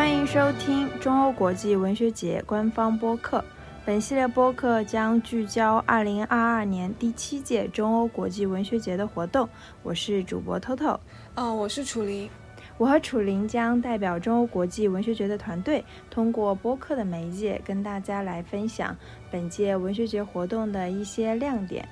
欢迎收听中欧国际文学节官方播客。本系列播客将聚焦2022年第七届中欧国际文学节的活动。我是主播 Toto，哦，我是楚林。我和楚林将代表中欧国际文学节的团队，通过播客的媒介，跟大家来分享本届文学节活动的一些亮点。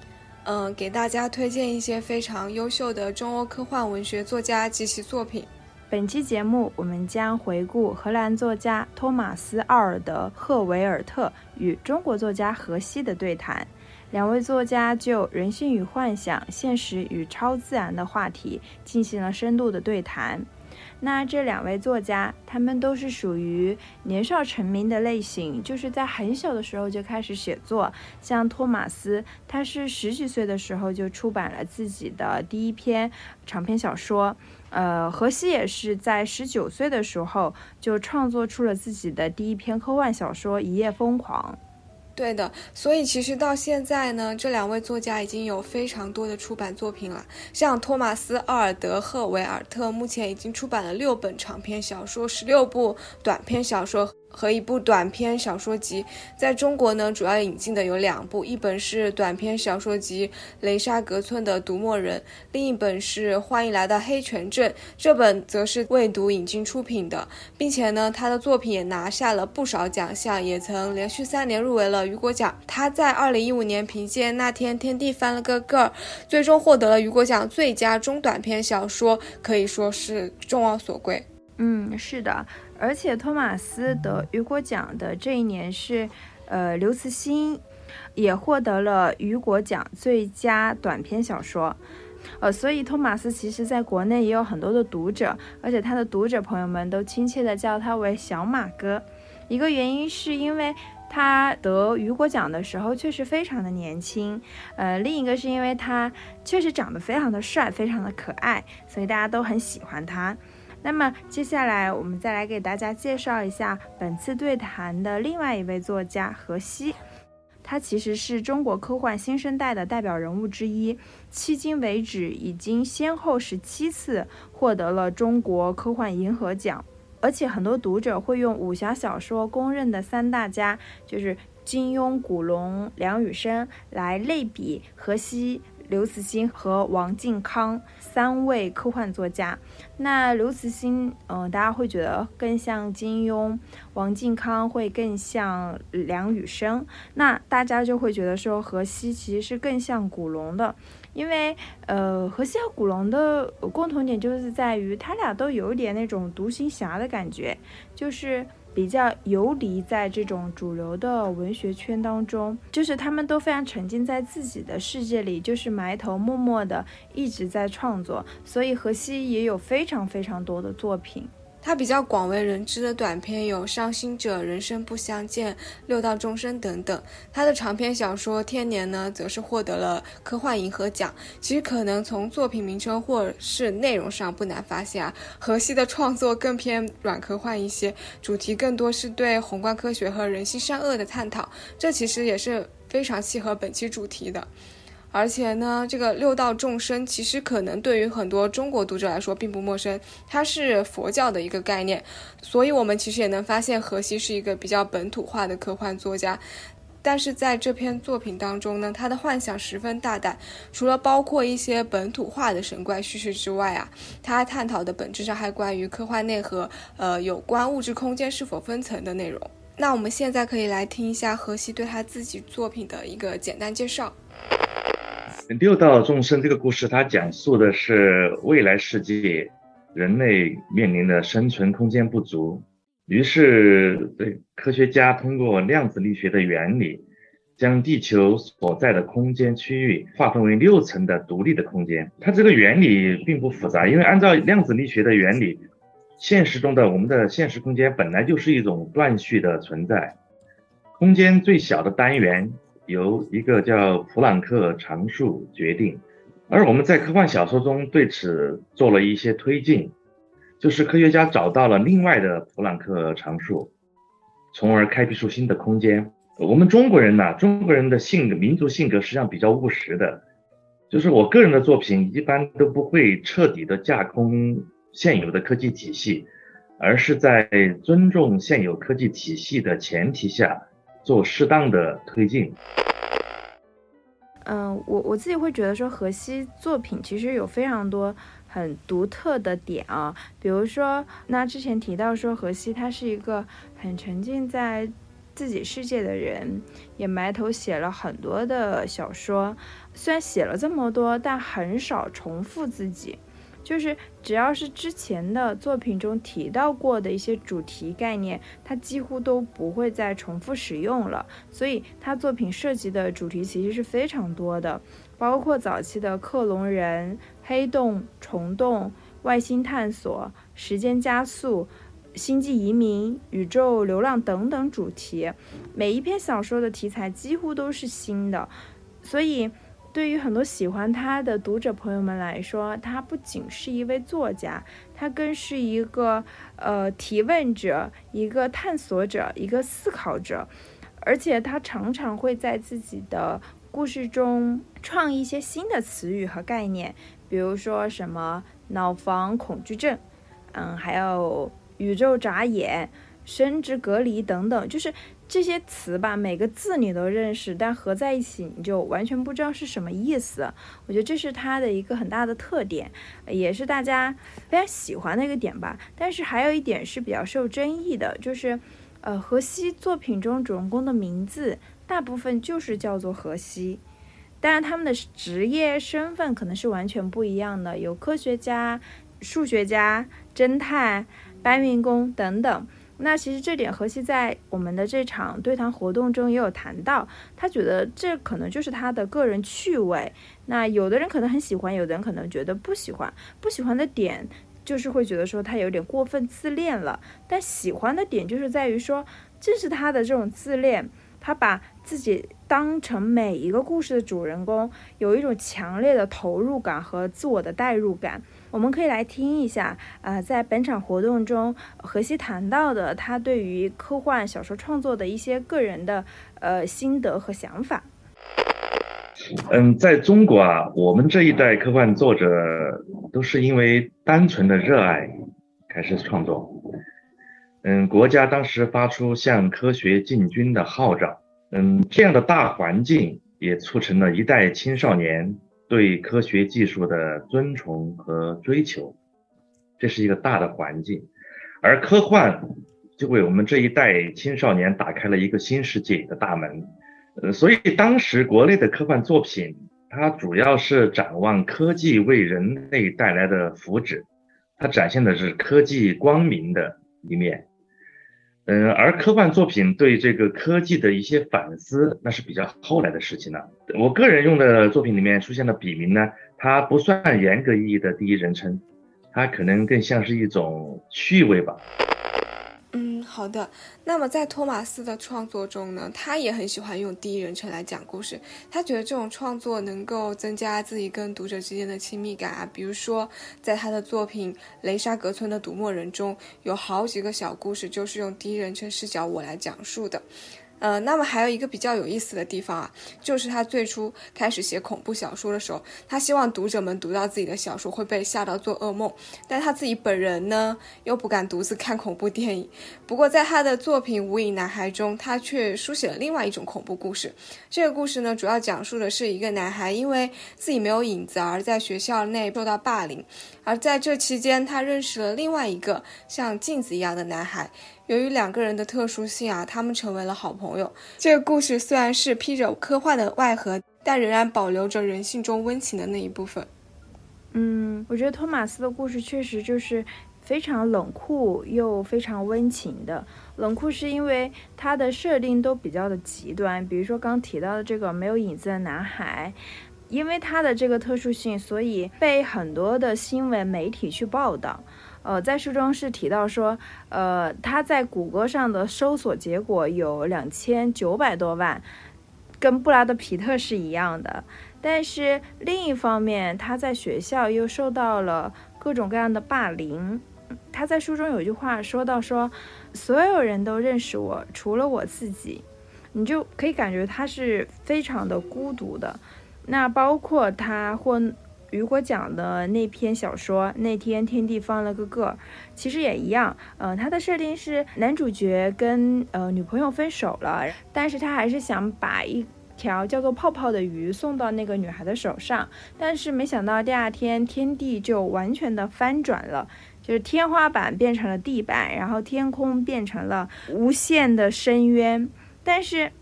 嗯，给大家推荐一些非常优秀的中欧科幻文学作家及其作品。本期节目，我们将回顾荷兰作家托马斯·奥尔德·赫维尔特与中国作家荷西的对谈。两位作家就人性与幻想、现实与超自然的话题进行了深度的对谈。那这两位作家，他们都是属于年少成名的类型，就是在很小的时候就开始写作。像托马斯，他是十几岁的时候就出版了自己的第一篇长篇小说。呃，荷西也是在十九岁的时候就创作出了自己的第一篇科幻小说《一夜疯狂》。对的，所以其实到现在呢，这两位作家已经有非常多的出版作品了。像托马斯·奥尔德·赫维尔特，目前已经出版了六本长篇小说，十六部短篇小说。和一部短篇小说集，在中国呢，主要引进的有两部，一本是短篇小说集《雷沙格村的独墨人》，另一本是《欢迎来到黑泉镇》，这本则是未读引进出品的，并且呢，他的作品也拿下了不少奖项，也曾连续三年入围了雨果奖。他在二零一五年凭借《那天天地翻了个个儿》，最终获得了雨果奖最佳中短篇小说，可以说是众望所归。嗯，是的。而且托马斯得雨果奖的这一年是，呃，刘慈欣也获得了雨果奖最佳短篇小说，呃，所以托马斯其实在国内也有很多的读者，而且他的读者朋友们都亲切的叫他为小马哥。一个原因是因为他得雨果奖的时候确实非常的年轻，呃，另一个是因为他确实长得非常的帅，非常的可爱，所以大家都很喜欢他。那么接下来，我们再来给大家介绍一下本次对谈的另外一位作家荷西。他其实是中国科幻新生代的代表人物之一，迄今为止已经先后十七次获得了中国科幻银河奖。而且很多读者会用武侠小说公认的三大家，就是金庸、古龙、梁羽生来类比荷西。刘慈欣和王靖康三位科幻作家，那刘慈欣，嗯，大家会觉得更像金庸，王靖康会更像梁羽生，那大家就会觉得说荷西其实是更像古龙的，因为，呃，荷西和古龙的共同点就是在于他俩都有一点那种独行侠的感觉，就是。比较游离在这种主流的文学圈当中，就是他们都非常沉浸在自己的世界里，就是埋头默默的一直在创作，所以荷西也有非常非常多的作品。他比较广为人知的短篇有《伤心者》《人生不相见》《六道众生》等等。他的长篇小说《天年》呢，则是获得了科幻银河奖。其实可能从作品名称或是内容上不难发现啊，荷西的创作更偏软科幻一些，主题更多是对宏观科学和人性善恶的探讨。这其实也是非常契合本期主题的。而且呢，这个六道众生其实可能对于很多中国读者来说并不陌生，它是佛教的一个概念，所以我们其实也能发现荷西是一个比较本土化的科幻作家。但是在这篇作品当中呢，他的幻想十分大胆，除了包括一些本土化的神怪叙事之外啊，他探讨的本质上还关于科幻内核，呃，有关物质空间是否分层的内容。那我们现在可以来听一下荷西对他自己作品的一个简单介绍。六道众生这个故事，它讲述的是未来世界，人类面临的生存空间不足，于是对科学家通过量子力学的原理，将地球所在的空间区域划分为六层的独立的空间。它这个原理并不复杂，因为按照量子力学的原理，现实中的我们的现实空间本来就是一种断续的存在，空间最小的单元。由一个叫普朗克常数决定，而我们在科幻小说中对此做了一些推进，就是科学家找到了另外的普朗克常数，从而开辟出新的空间。我们中国人呢，中国人的性格、民族性格实际上比较务实的，就是我个人的作品一般都不会彻底的架空现有的科技体系，而是在尊重现有科技体系的前提下，做适当的推进。嗯，我我自己会觉得说，荷西作品其实有非常多很独特的点啊，比如说，那之前提到说，荷西他是一个很沉浸在自己世界的人，也埋头写了很多的小说，虽然写了这么多，但很少重复自己。就是只要是之前的作品中提到过的一些主题概念，他几乎都不会再重复使用了。所以他作品涉及的主题其实是非常多的，包括早期的克隆人、黑洞、虫洞、外星探索、时间加速、星际移民、宇宙流浪等等主题。每一篇小说的题材几乎都是新的，所以。对于很多喜欢他的读者朋友们来说，他不仅是一位作家，他更是一个呃提问者、一个探索者、一个思考者，而且他常常会在自己的故事中创一些新的词语和概念，比如说什么脑房恐惧症，嗯，还有宇宙眨眼、生殖隔离等等，就是。这些词吧，每个字你都认识，但合在一起你就完全不知道是什么意思。我觉得这是它的一个很大的特点，也是大家非常喜欢的一个点吧。但是还有一点是比较受争议的，就是，呃，荷西作品中主人公的名字大部分就是叫做荷西，当然他们的职业身份可能是完全不一样的，有科学家、数学家、侦探、搬运工等等。那其实这点何西在我们的这场对谈活动中也有谈到，他觉得这可能就是他的个人趣味。那有的人可能很喜欢，有的人可能觉得不喜欢。不喜欢的点就是会觉得说他有点过分自恋了，但喜欢的点就是在于说，正是他的这种自恋，他把自己当成每一个故事的主人公，有一种强烈的投入感和自我的代入感。我们可以来听一下，呃，在本场活动中，荷西谈到的他对于科幻小说创作的一些个人的呃心得和想法。嗯，在中国啊，我们这一代科幻作者都是因为单纯的热爱开始创作。嗯，国家当时发出向科学进军的号召，嗯，这样的大环境也促成了一代青少年。对科学技术的尊崇和追求，这是一个大的环境，而科幻就为我们这一代青少年打开了一个新世界的大门。呃，所以当时国内的科幻作品，它主要是展望科技为人类带来的福祉，它展现的是科技光明的一面。嗯，而科幻作品对这个科技的一些反思，那是比较后来的事情了。我个人用的作品里面出现的笔名呢，它不算严格意义的第一人称，它可能更像是一种趣味吧。好的。那么在托马斯的创作中呢，他也很喜欢用第一人称来讲故事。他觉得这种创作能够增加自己跟读者之间的亲密感啊。比如说，在他的作品《雷沙格村的独墨人》中，有好几个小故事就是用第一人称视角我来讲述的。呃，那么还有一个比较有意思的地方啊，就是他最初开始写恐怖小说的时候，他希望读者们读到自己的小说会被吓到做噩梦，但他自己本人呢又不敢独自看恐怖电影。不过在他的作品《无影男孩》中，他却书写了另外一种恐怖故事。这个故事呢，主要讲述的是一个男孩因为自己没有影子而在学校内受到霸凌，而在这期间，他认识了另外一个像镜子一样的男孩。由于两个人的特殊性啊，他们成为了好朋友。这个故事虽然是披着科幻的外壳，但仍然保留着人性中温情的那一部分。嗯，我觉得托马斯的故事确实就是非常冷酷又非常温情的。冷酷是因为它的设定都比较的极端，比如说刚提到的这个没有影子的男孩，因为他的这个特殊性，所以被很多的新闻媒体去报道。呃，在书中是提到说，呃，他在谷歌上的搜索结果有两千九百多万，跟布拉德皮特是一样的。但是另一方面，他在学校又受到了各种各样的霸凌。他在书中有句话说到说，所有人都认识我，除了我自己。你就可以感觉他是非常的孤独的。那包括他或雨果奖的那篇小说《那天天地放了个个》，其实也一样。呃，它的设定是男主角跟呃女朋友分手了，但是他还是想把一条叫做泡泡的鱼送到那个女孩的手上，但是没想到第二天天地就完全的翻转了，就是天花板变成了地板，然后天空变成了无限的深渊。但是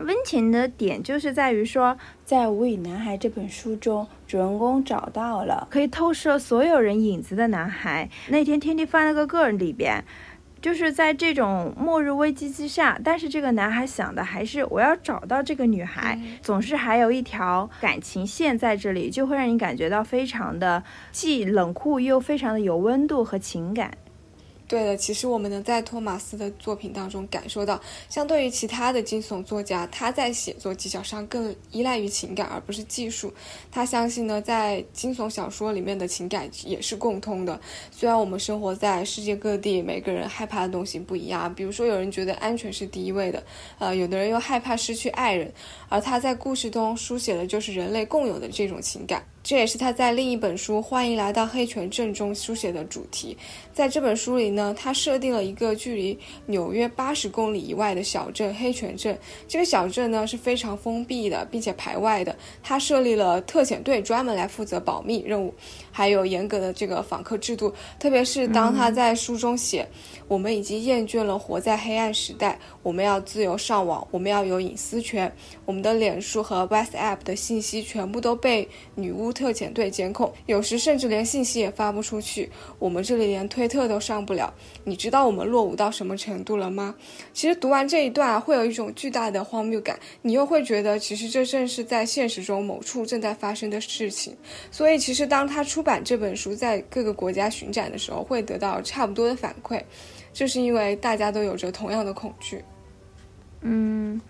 温情的点就是在于说，在《无语男孩》这本书中，主人公找到了可以透射所有人影子的男孩。那天天地翻了个个人里边。就是在这种末日危机之下，但是这个男孩想的还是我要找到这个女孩，总是还有一条感情线在这里，就会让你感觉到非常的既冷酷又非常的有温度和情感。对的，其实我们能在托马斯的作品当中感受到，相对于其他的惊悚作家，他在写作技巧上更依赖于情感而不是技术。他相信呢，在惊悚小说里面的情感也是共通的。虽然我们生活在世界各地，每个人害怕的东西不一样，比如说有人觉得安全是第一位的，呃，有的人又害怕失去爱人，而他在故事中书写的就是人类共有的这种情感。这也是他在另一本书《欢迎来到黑泉镇》中书写的主题。在这本书里呢，他设定了一个距离纽约八十公里以外的小镇黑泉镇。这个小镇呢是非常封闭的，并且排外的。他设立了特遣队，专门来负责保密任务，还有严格的这个访客制度。特别是当他在书中写：“我们已经厌倦了活在黑暗时代，我们要自由上网，我们要有隐私权。我们的脸书和 WhatsApp 的信息全部都被女巫。”特遣队监控，有时甚至连信息也发不出去。我们这里连推特都上不了。你知道我们落伍到什么程度了吗？其实读完这一段，会有一种巨大的荒谬感。你又会觉得，其实这正是在现实中某处正在发生的事情。所以，其实当他出出版这本书，在各个国家巡展的时候，会得到差不多的反馈，就是因为大家都有着同样的恐惧。嗯。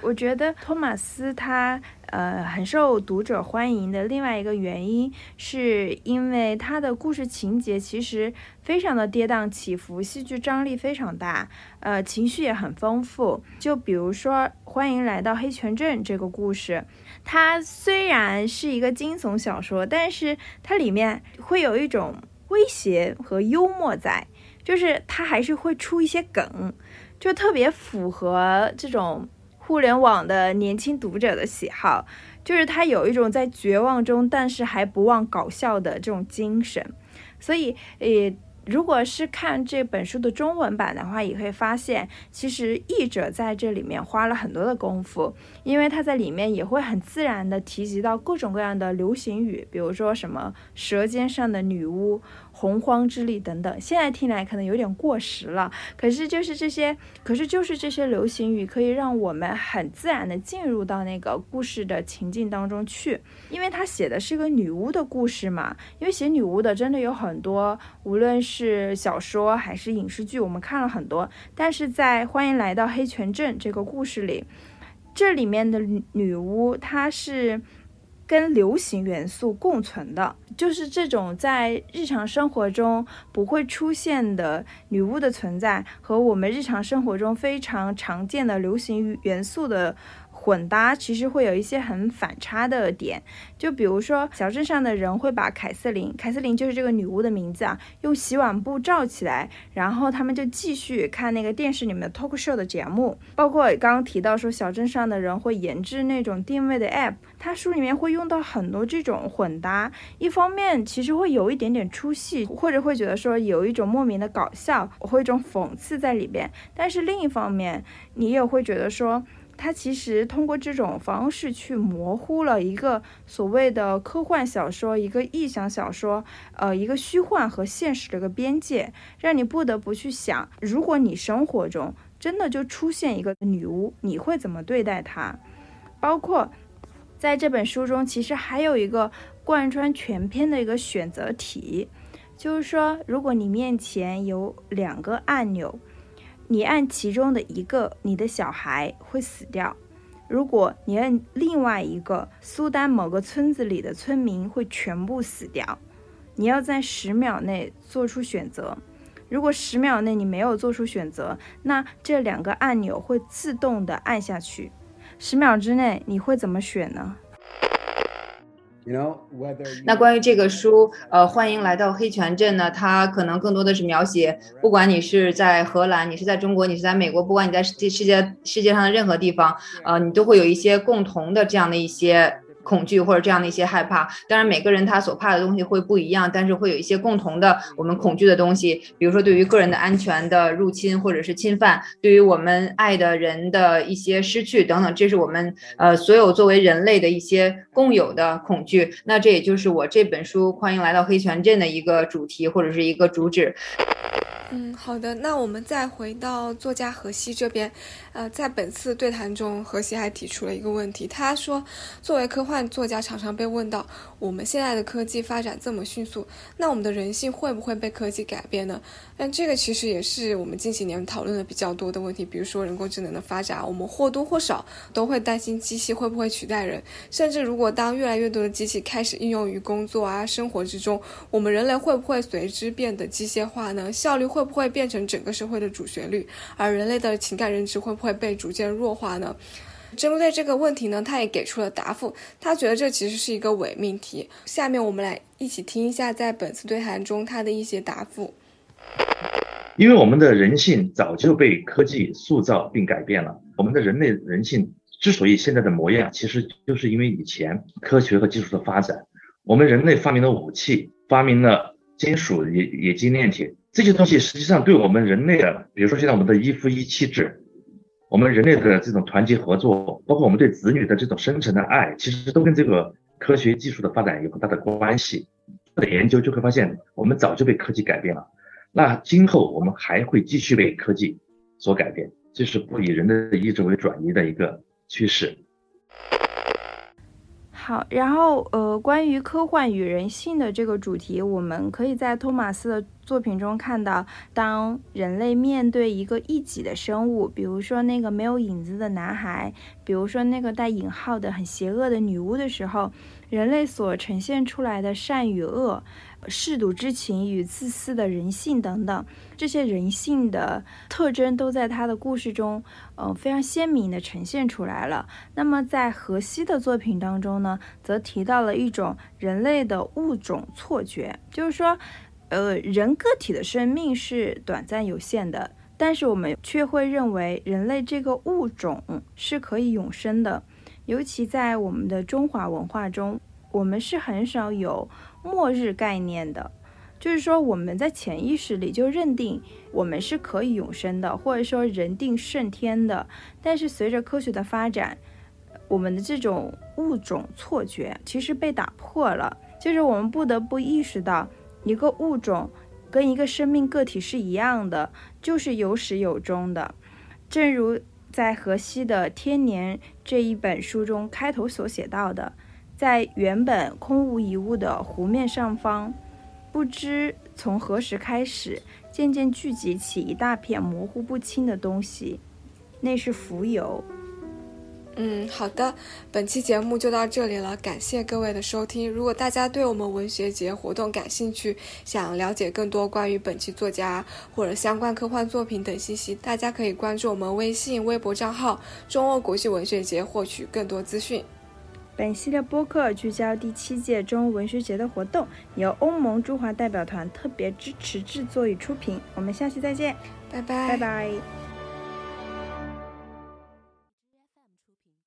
我觉得托马斯他呃很受读者欢迎的另外一个原因，是因为他的故事情节其实非常的跌宕起伏，戏剧张力非常大，呃情绪也很丰富。就比如说《欢迎来到黑泉镇》这个故事，它虽然是一个惊悚小说，但是它里面会有一种诙谐和幽默在，就是它还是会出一些梗，就特别符合这种。互联网的年轻读者的喜好，就是他有一种在绝望中，但是还不忘搞笑的这种精神，所以，呃。如果是看这本书的中文版的话，也会发现，其实译者在这里面花了很多的功夫，因为他在里面也会很自然的提及到各种各样的流行语，比如说什么舌尖上的女巫。洪荒之力等等，现在听来可能有点过时了。可是就是这些，可是就是这些流行语，可以让我们很自然的进入到那个故事的情境当中去。因为他写的是个女巫的故事嘛。因为写女巫的真的有很多，无论是是小说还是影视剧，我们看了很多。但是在《欢迎来到黑泉镇》这个故事里，这里面的女巫她是。跟流行元素共存的，就是这种在日常生活中不会出现的女巫的存在，和我们日常生活中非常常见的流行元素的。混搭其实会有一些很反差的点，就比如说小镇上的人会把凯瑟琳，凯瑟琳就是这个女巫的名字啊，用洗碗布罩起来，然后他们就继续看那个电视里面的 talk show 的节目，包括刚刚提到说小镇上的人会研制那种定位的 app，它书里面会用到很多这种混搭，一方面其实会有一点点出戏，或者会觉得说有一种莫名的搞笑，或一种讽刺在里边，但是另一方面你也会觉得说。它其实通过这种方式去模糊了一个所谓的科幻小说、一个臆想小说，呃，一个虚幻和现实的一个边界，让你不得不去想：如果你生活中真的就出现一个女巫，你会怎么对待她？包括在这本书中，其实还有一个贯穿全篇的一个选择题，就是说，如果你面前有两个按钮。你按其中的一个，你的小孩会死掉；如果你按另外一个，苏丹某个村子里的村民会全部死掉。你要在十秒内做出选择。如果十秒内你没有做出选择，那这两个按钮会自动的按下去。十秒之内你会怎么选呢？那关于这个书，呃，欢迎来到黑泉镇呢，它可能更多的是描写，不管你是在荷兰，你是在中国，你是在美国，不管你在世世界世界上的任何地方，呃，你都会有一些共同的这样的一些。恐惧或者这样的一些害怕，当然每个人他所怕的东西会不一样，但是会有一些共同的我们恐惧的东西，比如说对于个人的安全的入侵或者是侵犯，对于我们爱的人的一些失去等等，这是我们呃所有作为人类的一些共有的恐惧。那这也就是我这本书《欢迎来到黑泉镇》的一个主题或者是一个主旨。嗯，好的。那我们再回到作家荷西这边，呃，在本次对谈中，荷西还提出了一个问题。他说，作为科幻作家，常常被问到，我们现在的科技发展这么迅速，那我们的人性会不会被科技改变呢？但这个其实也是我们近几年讨论的比较多的问题。比如说人工智能的发展，我们或多或少都会担心机器会不会取代人。甚至如果当越来越多的机器开始应用于工作啊、生活之中，我们人类会不会随之变得机械化呢？效率会。会不会变成整个社会的主旋律？而人类的情感认知会不会被逐渐弱化呢？针对这个问题呢，他也给出了答复。他觉得这其实是一个伪命题。下面我们来一起听一下，在本次对谈中他的一些答复。因为我们的人性早就被科技塑造并改变了。我们的人类人性之所以现在的模样，其实就是因为以前科学和技术的发展。我们人类发明了武器，发明了金属、冶冶金炼铁。这些东西实际上对我们人类的，比如说现在我们的一夫一妻制，我们人类的这种团结合作，包括我们对子女的这种深沉的爱，其实都跟这个科学技术的发展有很大的关系。的研究就会发现，我们早就被科技改变了。那今后我们还会继续被科技所改变，这是不以人的意志为转移的一个趋势。好，然后呃，关于科幻与人性的这个主题，我们可以在托马斯的作品中看到，当人类面对一个异己的生物，比如说那个没有影子的男孩，比如说那个带引号的很邪恶的女巫的时候，人类所呈现出来的善与恶。嗜赌之情与自私的人性等等，这些人性的特征都在他的故事中，呃，非常鲜明的呈现出来了。那么在荷西的作品当中呢，则提到了一种人类的物种错觉，就是说，呃，人个体的生命是短暂有限的，但是我们却会认为人类这个物种是可以永生的。尤其在我们的中华文化中，我们是很少有。末日概念的，就是说我们在潜意识里就认定我们是可以永生的，或者说人定胜天的。但是随着科学的发展，我们的这种物种错觉其实被打破了。就是我们不得不意识到，一个物种跟一个生命个体是一样的，就是有始有终的。正如在荷西的《天年》这一本书中开头所写到的。在原本空无一物的湖面上方，不知从何时开始，渐渐聚集起一大片模糊不清的东西，那是浮游。嗯，好的，本期节目就到这里了，感谢各位的收听。如果大家对我们文学节活动感兴趣，想了解更多关于本期作家或者相关科幻作品等信息，大家可以关注我们微信、微博账号“中欧国际文学节”获取更多资讯。本系列播客聚焦第七届中欧文学节的活动，由欧盟驻华代表团特别支持制作与出品。我们下期再见，拜拜，拜拜。